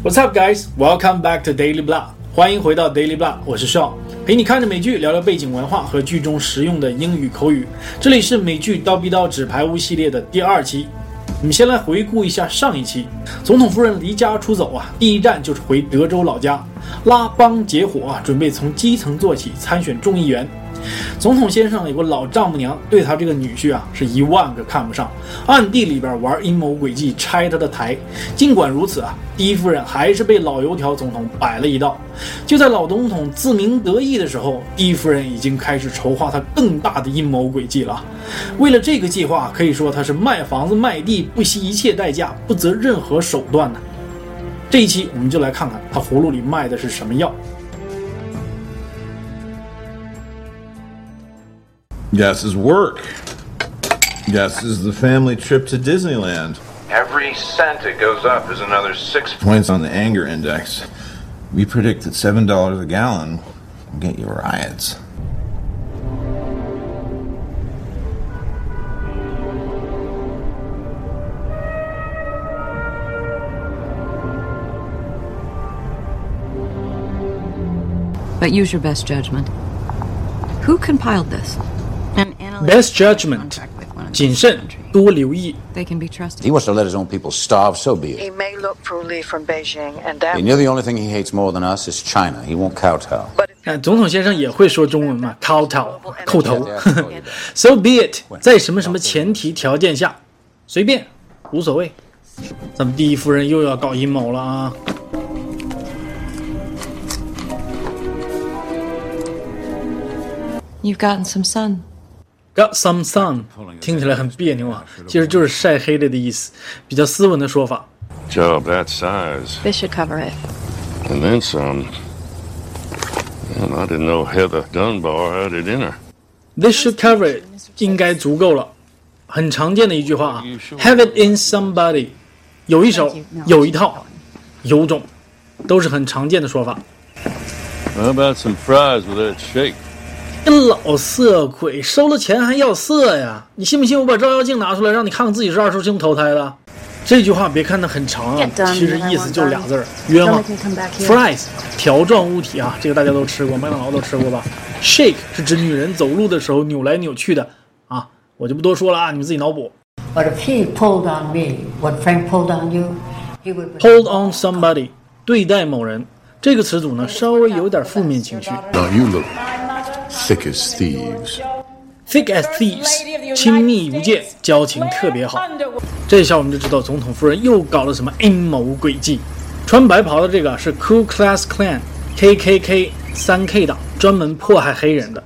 What's up, guys? Welcome back to Daily Blah. 欢迎回到 Daily Blah，我是 Shaw，陪你看着美剧，聊聊背景文化和剧中实用的英语口语。这里是美剧《刀逼刀纸牌屋》系列的第二期。我们先来回顾一下上一期，总统夫人离家出走啊，第一站就是回德州老家拉帮结伙啊，准备从基层做起，参选众议员。总统先生有个老丈母娘，对他这个女婿啊是一万个看不上，暗地里边玩阴谋诡计，拆他的台。尽管如此啊，第一夫人还是被老油条总统摆了一道。就在老总统自鸣得意的时候，第一夫人已经开始筹划他更大的阴谋诡计了。为了这个计划，可以说他是卖房子卖地，不惜一切代价，不择任何手段呢。这一期我们就来看看他葫芦里卖的是什么药。Guess's work. Guess is the family trip to Disneyland. Every cent it goes up is another six. Points on the anger index. We predict that seven dollars a gallon will get you riots. But use your best judgment. Who compiled this? An analyst Best judgment. contract with one of 谨 these 慎， countries. 多留意。 They can be If trusted. he wants to let his own people starve, so be He it. may look fruity from Beijing, and that. And you're the only thing he hates more than us is China. He won't kowtow. But if 看，总统先生也会说中文嘛，抠头，叩头 Yeah,。 So be it，在什么什么前提条件下，随便，无所谓。咱们第一夫人又要搞阴谋了啊！ You've gotten some sun. Got some sun，听起来很别扭啊，其实就是晒黑了的意思，比较斯文的说法。 Job that size This should cover it. and then some. Man, I didn't know Heather Dunbar had it in her. This should cover it，应该足够了。很常见的一句话啊，Have it in somebody，有一手，有一套，有种，都是很常见的说法。 How about some fries with that shake? 老色鬼，收了钱还要色呀？你信不信我把照妖镜拿出来，让你看看自己是二师兄投胎的？这句话别看它很长啊其实意思就俩字儿，冤枉. Fries 条状物体啊，这个大家都吃过，麦当劳都吃过吧？Shake 是指女人走路的时候扭来扭去的啊，我就不多说了啊，你们自己脑补。But if he pulled on me, what Frank pulled on you, he would. Hold on somebody，对待某人，这个词组呢稍微有点负面情绪。Now you look thick as thieves. Thick as thieves，亲密无间，交情特别好。这下我们就知道总统夫人又搞了什么阴谋诡计。穿白袍的这个是 Ku Klux Klan，KKK 三 K 党，专门迫害黑人的。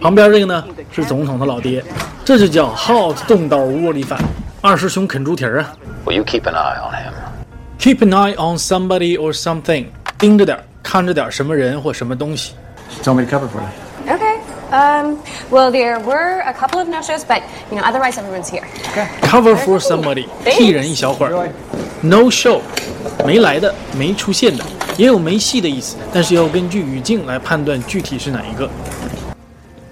旁边这个呢是总统的老爹，这就叫 hot 动刀窝里反，二师兄啃猪蹄儿啊。 Well, you keep an eye on him. Keep an eye on somebody or something，盯着点儿，看着点儿什么人或什么东西。 Tell me to cover for you. Okay. Um, well, there were a couple of no-shows, but you know, otherwise everyone's here. Cover for somebody，替人一小会儿。No show，没来的，没出现的，也有没戏的意思，但是要根据语境来判断具体是哪一个。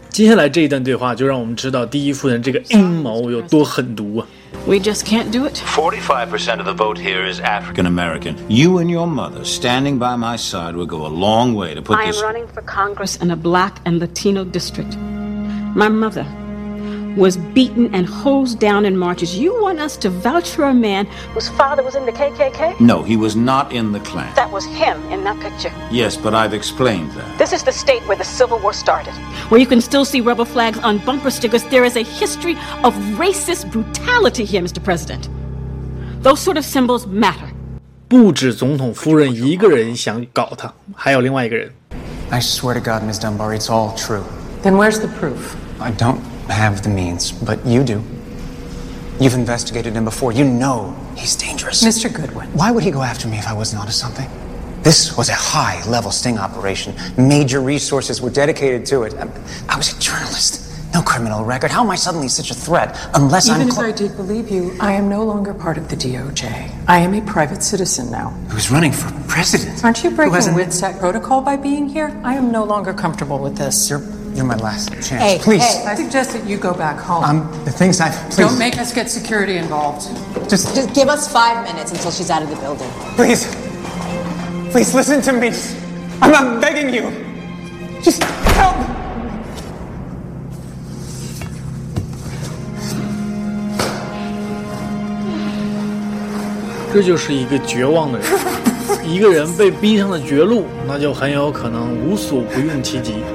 接下来这一段对话就让我们知道第一夫人这个阴谋有多狠毒啊！We just can't do it. 45% of the vote here is African American. You and your mother standing by my side will go a long way to put I am this. running for Congress. in a black and Latino district. My mother was beaten and hosed down in marches. You want us to vouch for a man Whose father was in the KKK? No, he was not in the Klan. That was him in that picture. Yes, but I've explained that. This is the state where the Civil War started. where you can still see rebel flags on bumper stickers? There is a history of racist brutality here, Mr. President. Those sort of symbols matter. 不止总统夫人一个人想搞他，还有另外一个人。 I swear to God, Ms. Dunbar, it's all true. Then where's the proof? I don't have the means, but you do. You've investigated him before. You know he's dangerous. Mr. Goodwin. Why would he go after me if I wasn't onto something? This was a high level sting operation. Major resources were dedicated to it. I, was a journalist. No criminal record. How am I suddenly such a threat? Unless Even I'm. if I did believe you, I am no longer part of the DOJ. I am a private citizen now. Who's running for president? Aren't you breaking WITSEC protocol by being here? I am no longer comfortable with this. You're, you're my last chance. Hey, please. hey, I suggest that you go back home. Um, the things I've. Please. Don't make us get security involved. Just, Just give us five minutes until she's out of the building. please. Please listen to me. I'm, I'm begging you. Just help. 这就是一个绝望的人，一个人被逼上了绝路，那就很有可能无所不用其极。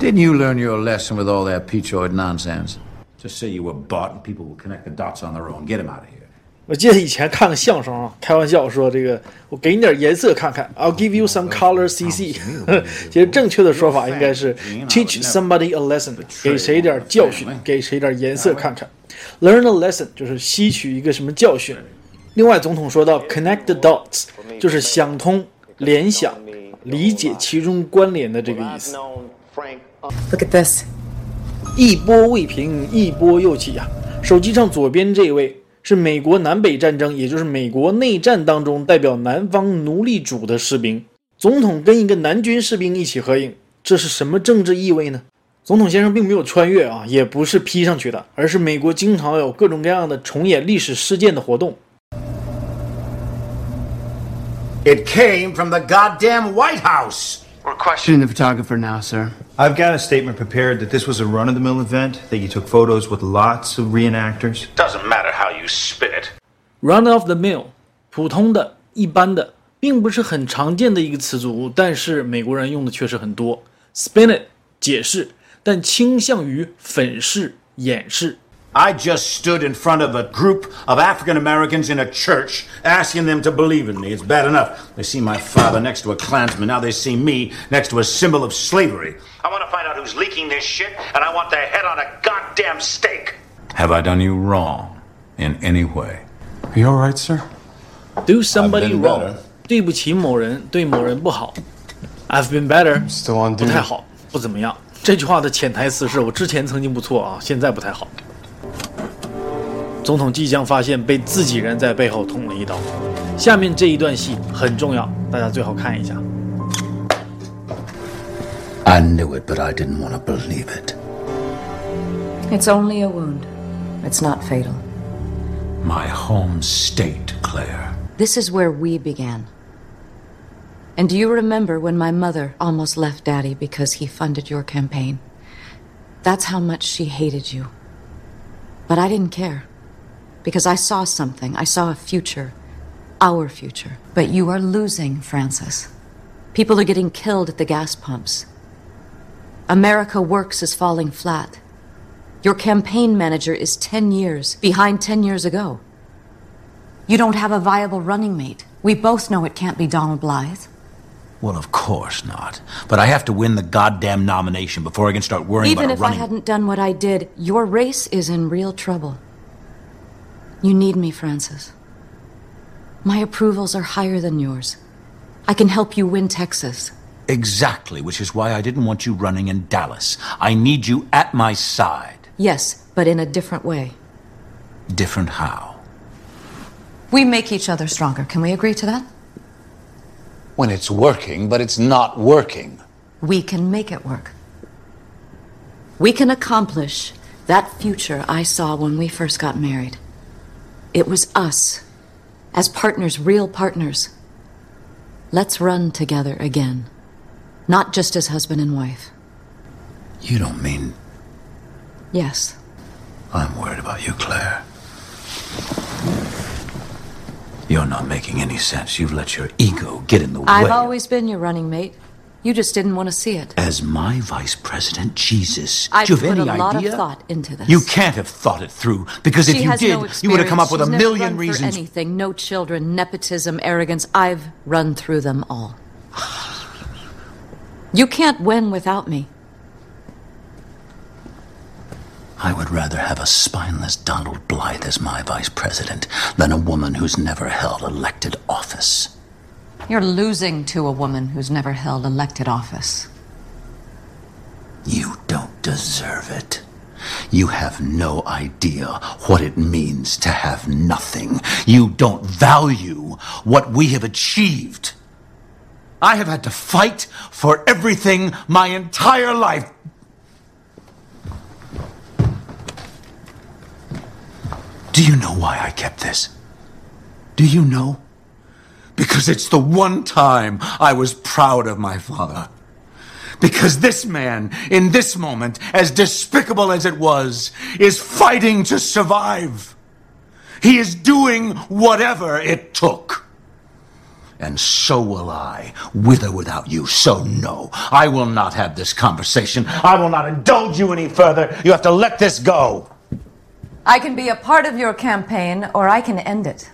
Didn't you learn your lesson with all that peachoid nonsense? Just say you were bought and people will connect the dots on their own. Get him out of here. 我记得以前看个相声啊，开玩笑说这个，我给你点颜色看看，I'll give you some color CC。其实正确的说法应该是 teach somebody a lesson，给谁点教训，给谁点颜色看看。Learn a lesson 就是吸取一个什么教训。另外，总统说到 connect the dots，就是想通、联想、理解其中关联的这个意思。Look at this. 一波未平，一波又起呀、手机上左边这位是美国南北战争，也就是美国内战当中代表南方奴隶主的士兵。总统跟一个南军士兵一起合影，这是什么政治意味呢？总统先生并没有穿越啊，也不是 P 上去的，而是美国经常有各种各样的重演历史事件的活动。It came from the goddamn White House. We're questioning the photographer now, sir. I've got a statement prepared that this was a run of the mill event, that you took photos with lots of reenactors. Doesn't matter how you spin it. Run of the mill，普通的、一般的，并不是很常见的一个词组，但是美国人用的确实很多。Spin it，解释，但倾向于粉饰、掩饰。 I just stood in front of a group of African Americans in a church asking them to believe in me. It's bad enough. They see my father next to a Klansman. Now they see me next to a symbol of slavery. I want to find out who's leaking this shit, and I want their head on a goddamn stake. Have I done you wrong in any way? Are you alright, sir? Do somebody been wrong， better. 对不起某人，对某人不好。I've been better， Still on 不 duty. 太好，不怎么样。这句话的潜台词是我之前曾经不错啊，现在不太好。 总统即将发现被自己人在背后捅了一刀。下面这一段戏很重要，大家最好看一下。 I knew it, but I didn't want to believe it. It's only a wound. It's not fatal. My home state, Claire. This is where we began. And do you remember when my mother almost left Daddy because he funded your campaign? That's how much she hated you. But I didn't care. Because I saw something. I saw a future. Our future. But you are losing, Francis. People are getting killed at the gas pumps. America Works is falling flat. Your campaign manager is 10 years behind 10 years ago. You don't have a viable running mate. We both know it can't be Donald Blythe. Well, of course not. But I have to win the goddamn nomination before I can start worrying Even about if. I hadn't done what I did, your race is in real trouble. You need me, Francis. My approvals are higher than yours. I can help you win Texas. Exactly, which is why I didn't want you running in Dallas. I need you at my side. Yes, but in a different way. Different how? We make each other stronger. Can we agree to that? When it's working, but it's not working. We can make it work. We can accomplish that future I saw when we first got married. It was us, as partners, real partners. Let's run together again. Not just as husband and wife. You don't mean Yes. I'm worried about you, Claire. You're not making any sense. You've let your ego get in the way. I've always been your running mate. You just didn't want to see it. As my vice president, Jesus, I've do you have put any a lot idea? of thought into this. You can't have thought it through because if you did, no you would have come up with a. She's million never run for reasons. anything. No children, nepotism, arrogance. I've run through them all. You can't win without me. I would rather have a spineless Donald Blythe as my vice president than a woman who's never held elected office. You're losing to a woman who's never held elected office. You don't deserve it. You have no idea what it means to have nothing. You don't value what we have achieved. I have had to fight for everything my entire life. Do you know why I kept this? Do you know? Because it's the one time I was proud of my father. Because this man, in this moment, as despicable as it was, is fighting to survive. He is doing whatever it took. And so will I, with or without you. So, no, I will not have this conversation. I will not indulge you any further. You have to let this go. I can be a part of your campaign, or I can end it.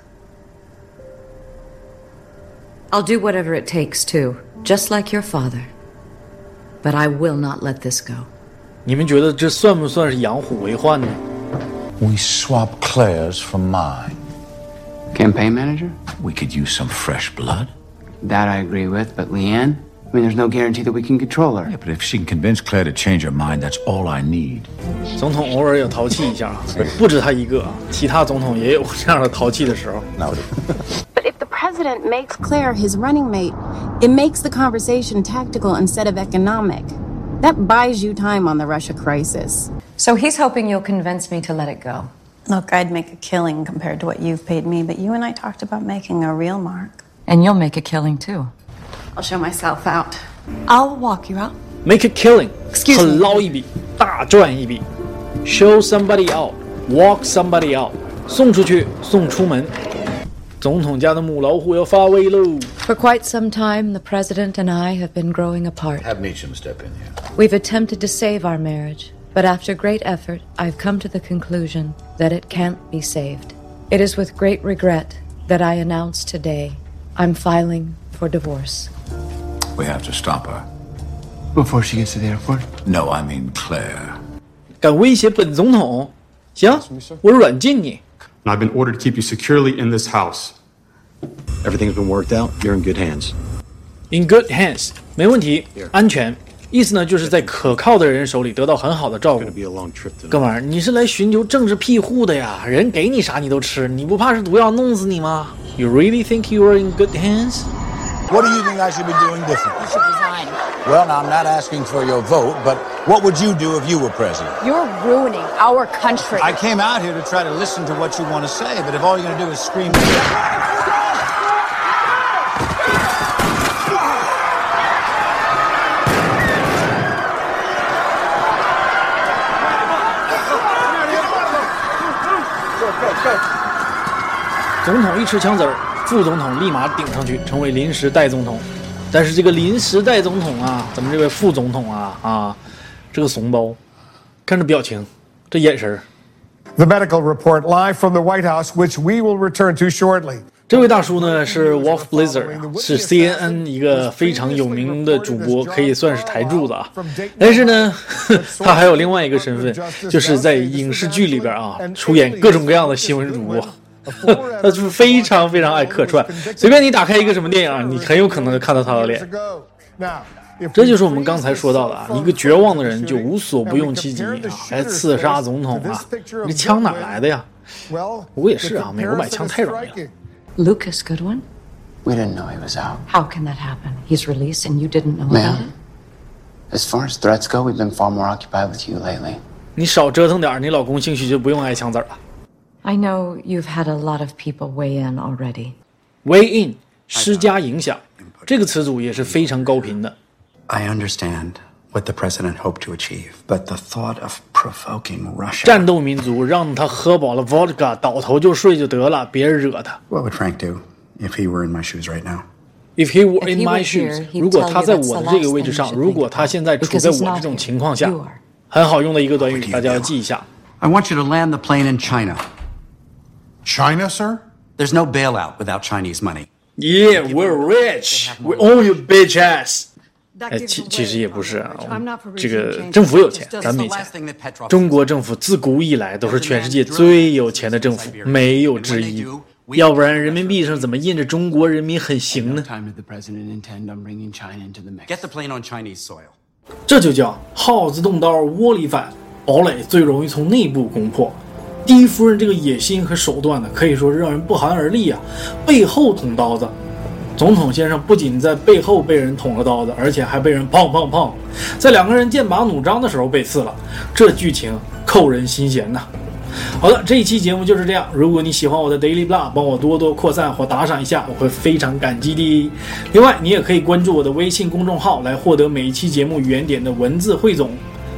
I'll do whatever it takes, too, just like your father. But I will not let this go. 你们觉得这算不算是养虎为患呢？We swap Claire's for mine. Campaign manager? We could use some fresh blood. That I agree with, but LeAnn? I mean, there's no guarantee that we can control her. Yeah, but if she can convince Claire to change her mind, that's all I need But if the president makes Claire his running mate, it makes the conversation tactical instead of economic. That buys you time on the Russia crisis. So he's hoping you'll convince me to let it go. Look, I'd make a killing compared to what you've paid me, but you and I talked about making a real mark. And you'll make a killing, too. I'll show myself out. I'll walk you out. Make a killing， Excuse 很 me 捞一笔，大赚一笔。Show somebody out, walk somebody out，送出去，送出门。 for quite some time, the president and I have been growing apart. Have Meechum step in here. We've attempted to save our marriage, but after great effort, I've come to the conclusion that it can't be saved. It is with great regret that I announce today I'm filing for divorce. We have to stop her. Before she gets to the airport? No, I mean Claire. 敢威胁本总统？行，我软禁你。And I've been ordered to keep you securely in this house. Everything's been worked out. You're in good hands. In good hands，没问题，安全。意思呢，就是在可靠的人手里得到很好的照顾。 Be a long trip to 哥们儿，你是来寻求政治庇护的呀？人给你啥你都吃，你不怕是毒药弄死你吗？You really think you are in good hands？ What do you think I should be doing different? You should resign. Well, now, I'm not asking for your vote, but what would you do if you were president? You're ruining our country. I came out here to try to listen to what you want to say, but if all you're going to do is scream. 总统一吃枪子儿， 副总统立马顶上去，成为临时代总统。但是这个临时代总统啊，咱们这位副总统啊啊，这个怂包，看这表情，这眼神儿。The medical report live from the White House, which we will return to shortly. 这位大叔呢是 Wolf Blitzer，是 CNN 一个非常有名的主播，可以算是台柱子啊。但是呢，他还有另外一个身份，就是在影视剧里边啊出演各种各样的新闻主播。他就是非常非常爱客串，随便你打开一个什么电影，你很有可能就看到他的脸。这就是我们刚才说到的啊，一个绝望的人就无所不用其极啊，还刺杀总统啊，这枪哪来的呀？well, 我也是啊，美国买枪太容易了。Lucas Goodwin? We didn't know he was out. How can that happen? He's released and you didn't know about Ma'am, it? as far as threats go, we've been far more occupied with you lately. 你少折腾点儿，你老公兴许就不用挨枪子儿了。I know you've had a lot of people weigh in already. Weigh in 施加影响，这个词组也是非常高频的。 I understand what the president hoped to achieve, but the thought of provoking Russia. 战斗民族让他喝饱了 vodka，倒头就睡就得了，别惹他。 What would Frank do if he were in my shoes right now? If he were If in he my were here, shoes， he'd 如果 tell 他 you 在 that's 我 the 的这个 last 位置 thing 上， you should 如果 think 他现在处 Because 在 he's 我 not 这种 here. 情况下 You are.，很好用的一个短语，大家要记一下。 I want you to land the plane in China. China, sir? There's no bailout without Chinese money. Yeah, we're rich. We own your bitch ass. 哎，其其实也不是啊，这个政府有钱，咱没钱。中国政府自古以来都是全世界最有钱的政府，没有之一。要不然人民币上怎么印着中国人民很行呢？Time did the president intend on bringing China into the mix? Get the plane on Chinese soil. 这就叫耗子动刀窝里反，堡垒最容易从内部攻破。第一夫人这个野心和手段呢，可以说是让人不寒而栗啊！背后捅刀子，总统先生不仅在背后被人捅了刀子，而且还被人砰砰砰，在两个人剑拔弩张的时候被刺了，这剧情扣人心弦呐！好的，这一期节目就是这样。如果你喜欢我的 Daily Blah，帮我多多扩散或打赏一下，我会非常感激的。另外，你也可以关注我的微信公众号来获得每一期节目原点的文字汇总，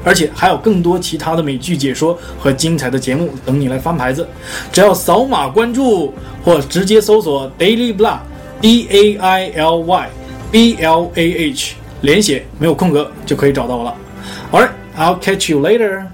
而且还有更多其他的美剧解说和精彩的节目等你来翻牌子。只要扫码关注或直接搜索 Daily Blah，D A I L Y B L A H，连写没有空格就可以找到我了。Alright, I'll catch you later.